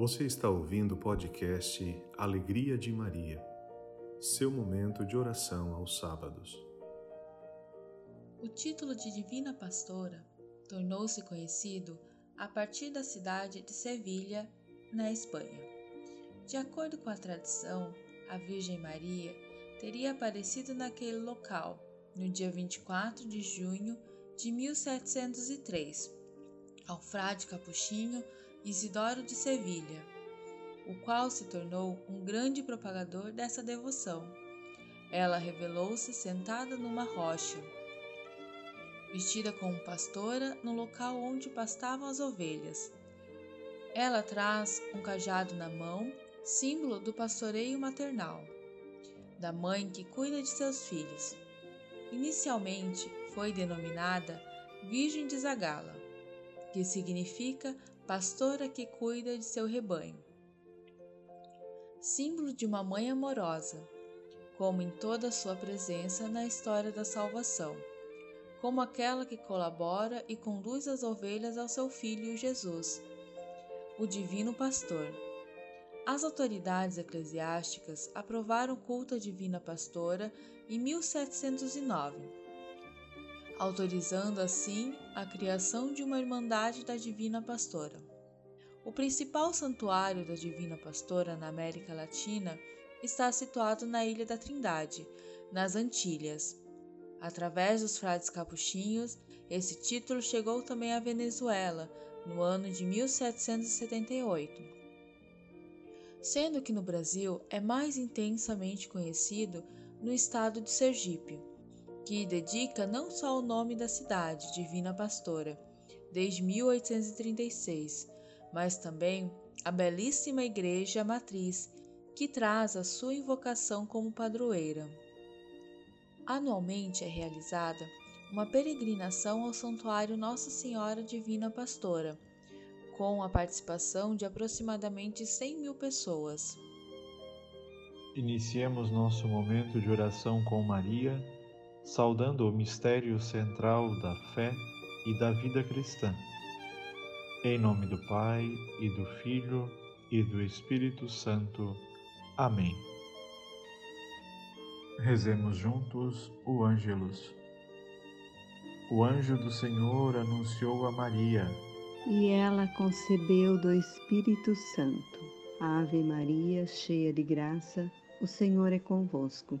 Você está ouvindo o podcast Alegria de Maria, seu momento de oração aos sábados. O título de Divina Pastora tornou-se conhecido a partir da cidade de Sevilha, na Espanha. De acordo com a tradição, a Virgem Maria teria aparecido naquele local no dia 24 de junho de 1703 ao frade capuchinho Isidoro de Sevilha, o qual se tornou um grande propagador dessa devoção. Ela revelou-se sentada numa rocha, vestida como pastora no local onde pastavam as ovelhas. Ela traz um cajado na mão, símbolo do pastoreio maternal, da mãe que cuida de seus filhos. Inicialmente foi denominada Virgem de Zagala, que significa pastora que cuida de seu rebanho. Símbolo de uma mãe amorosa, como em toda a sua presença na história da salvação, como aquela que colabora e conduz as ovelhas ao seu filho Jesus, o divino pastor. As autoridades eclesiásticas aprovaram o culto à divina pastora em 1709 autorizando assim a criação de uma Irmandade da Divina Pastora. O principal santuário da Divina Pastora na América Latina está situado na Ilha da Trindade, nas Antilhas. Através dos frades capuchinhos, esse título chegou também à Venezuela, no ano de 1778. Sendo que no Brasil é mais intensamente conhecido no estado de Sergipe que dedica não só o nome da cidade, Divina Pastora, desde 1836, mas também a belíssima igreja matriz, que traz a sua invocação como padroeira. Anualmente é realizada uma peregrinação ao Santuário Nossa Senhora Divina Pastora, com a participação de aproximadamente 100 mil pessoas. Iniciemos nosso momento de oração com Maria saudando o mistério central da fé e da vida cristã. Em nome do Pai e do Filho e do Espírito Santo. Amém. Rezemos juntos o Ângelus. O anjo do Senhor anunciou a Maria. E ela concebeu do Espírito Santo. Ave Maria, cheia de graça, o Senhor é convosco.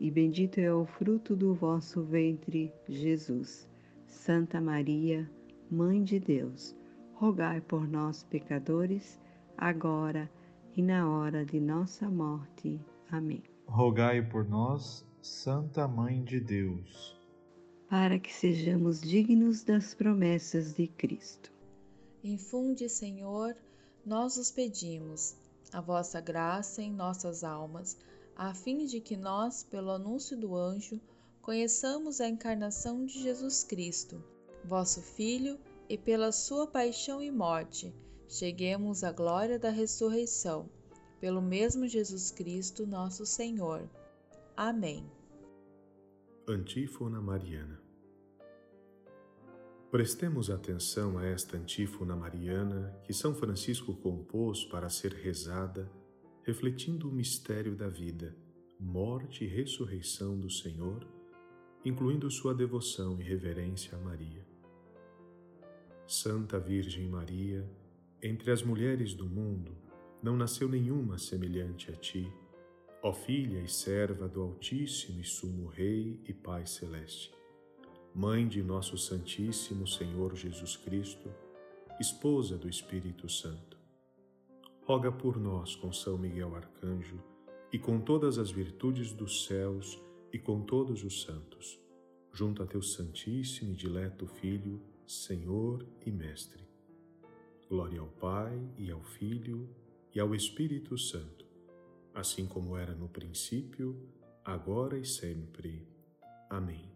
e bendito é o fruto do vosso ventre, Jesus. Santa Maria, Mãe de Deus, rogai por nós, pecadores, agora e na hora de nossa morte. Amém. Rogai por nós, Santa Mãe de Deus, para que sejamos dignos das promessas de Cristo. Infunde, Senhor, nós os pedimos, a vossa graça em nossas almas a fim de que nós, pelo anúncio do anjo, conheçamos a encarnação de Jesus Cristo, vosso Filho, e pela sua paixão e morte, cheguemos à glória da ressurreição, pelo mesmo Jesus Cristo, nosso Senhor. Amém. Antífona Mariana Prestemos atenção a esta antífona mariana que São Francisco compôs para ser rezada refletindo o mistério da vida, morte e ressurreição do Senhor, incluindo sua devoção e reverência a Maria. Santa Virgem Maria, entre as mulheres do mundo, não nasceu nenhuma semelhante a ti, ó Filha e serva do Altíssimo e Sumo Rei e Pai Celeste. Mãe de nosso Santíssimo Senhor Jesus Cristo, esposa do Espírito Santo. Roga por nós com São Miguel Arcanjo e com todas as virtudes dos céus e com todos os santos, junto a teu Santíssimo e Dileto Filho, Senhor e Mestre. Glória ao Pai e ao Filho e ao Espírito Santo, assim como era no princípio, agora e sempre. Amém.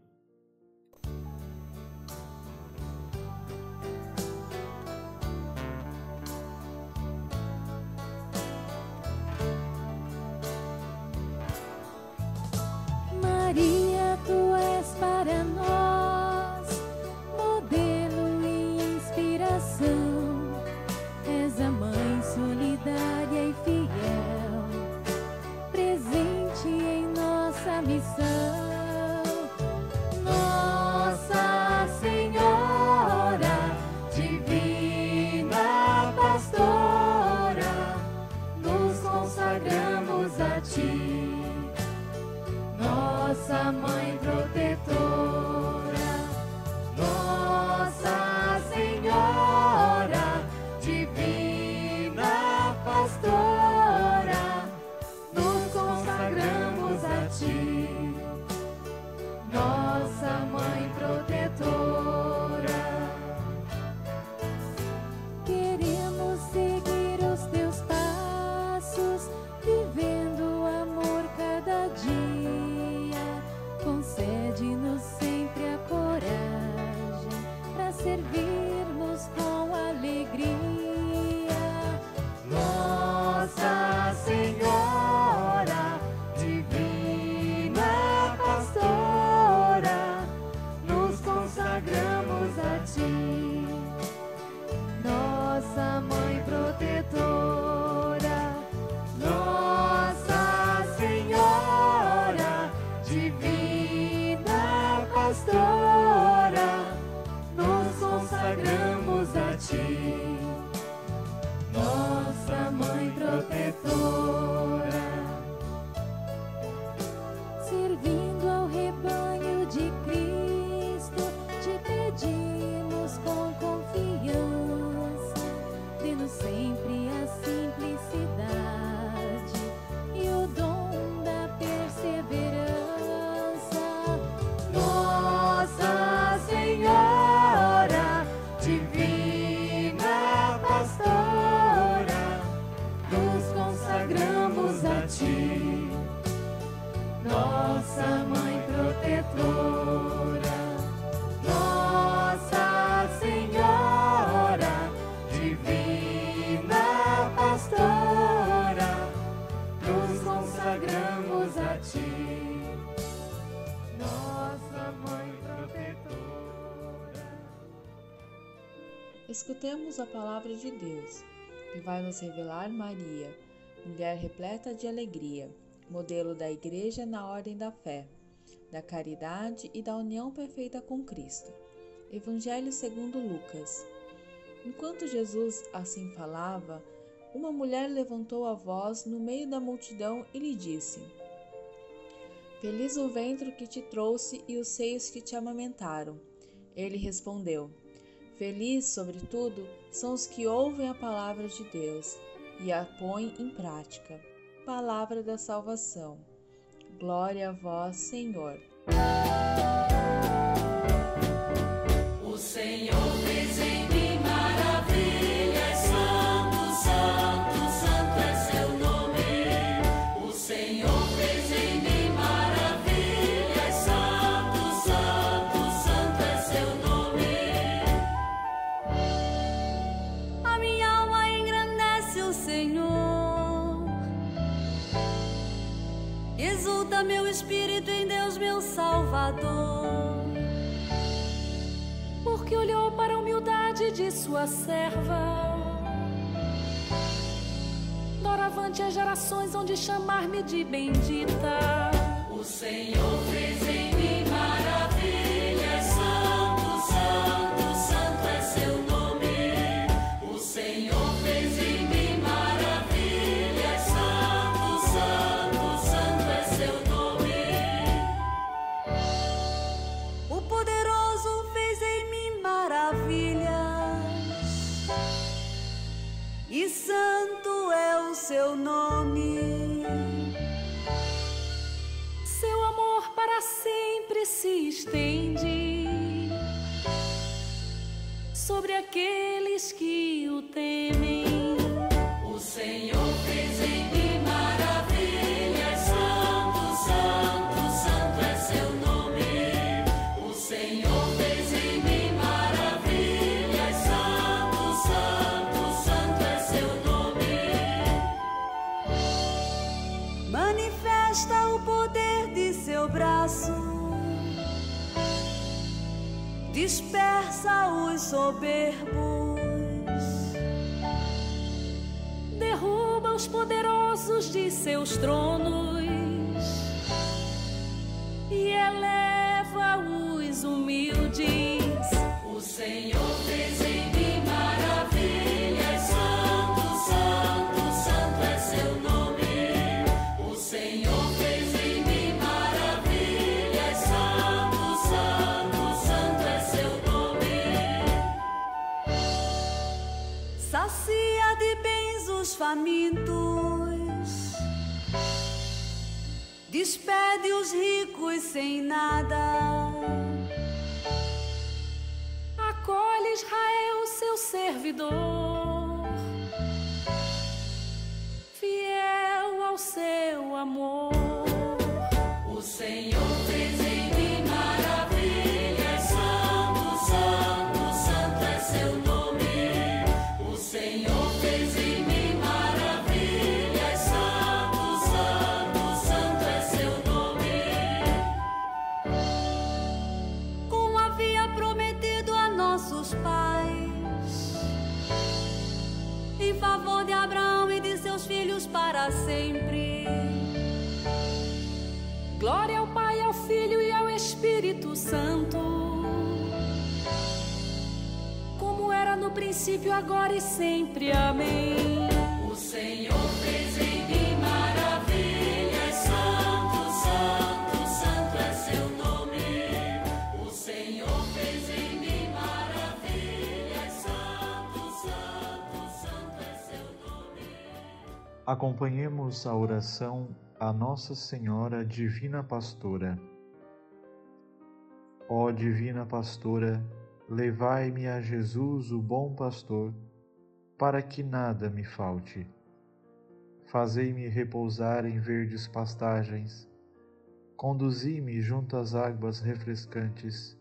Escutemos a palavra de Deus, que vai nos revelar Maria, mulher repleta de alegria, modelo da Igreja na ordem da fé, da caridade e da união perfeita com Cristo. Evangelho segundo Lucas. Enquanto Jesus assim falava, uma mulher levantou a voz no meio da multidão e lhe disse: Feliz o ventre que te trouxe e os seios que te amamentaram. Ele respondeu: Felizes, sobretudo, são os que ouvem a palavra de Deus e a põem em prática. Palavra da salvação. Glória a vós, Senhor. Espírito em Deus, meu Salvador, porque olhou para a humildade de sua serva. Doravante as gerações onde chamar-me de bendita. O Senhor soberbos. derruba os poderosos de seus tronos e eleva os humildes. O Senhor fez em os ricos sem nada. Acolhe Israel, seu servidor, fiel ao seu amor. O Senhor Santo. Como era no princípio, agora e sempre. Amém. O Senhor fez em mim maravilhas, santo, santo, santo é seu nome. O Senhor fez em mim maravilhas, santo, santo, santo é seu nome. Acompanhemos a oração a Nossa Senhora Divina Pastora. Ó Divina Pastora, levai-me a Jesus, o bom pastor, para que nada me falte. Fazei-me repousar em verdes pastagens, conduzi-me junto às águas refrescantes,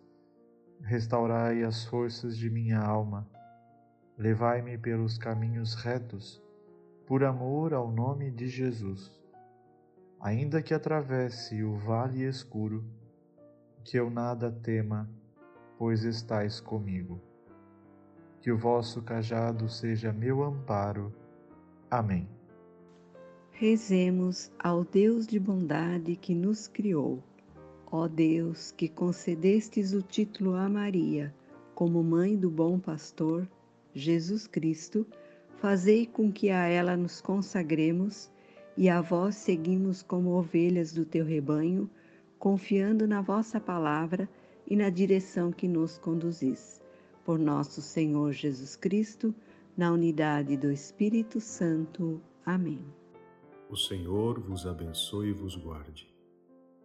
restaurai as forças de minha alma, levai-me pelos caminhos retos, por amor ao nome de Jesus. Ainda que atravesse o vale escuro, que eu nada tema, pois estais comigo. Que o vosso cajado seja meu amparo. Amém. Rezemos ao Deus de bondade que nos criou. Ó Deus, que concedestes o título a Maria como mãe do bom pastor, Jesus Cristo, fazei com que a ela nos consagremos e a vós seguimos como ovelhas do teu rebanho, confiando na vossa palavra e na direção que nos conduzis. Por nosso Senhor Jesus Cristo, na unidade do Espírito Santo. Amém. O Senhor vos abençoe e vos guarde.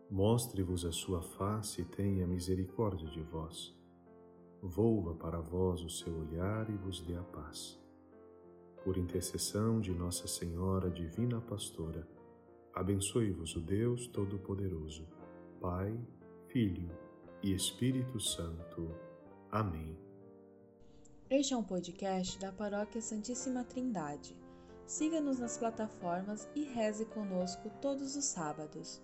Mostre-vos a sua face e tenha misericórdia de vós. Volva para vós o seu olhar e vos dê a paz. Por intercessão de Nossa Senhora Divina Pastora, abençoe-vos o Deus Todo-Poderoso, Pai, Filho e Espírito Santo. Amém. Este é um podcast da Paróquia Santíssima Trindade. Siga-nos nas plataformas e reze conosco todos os sábados.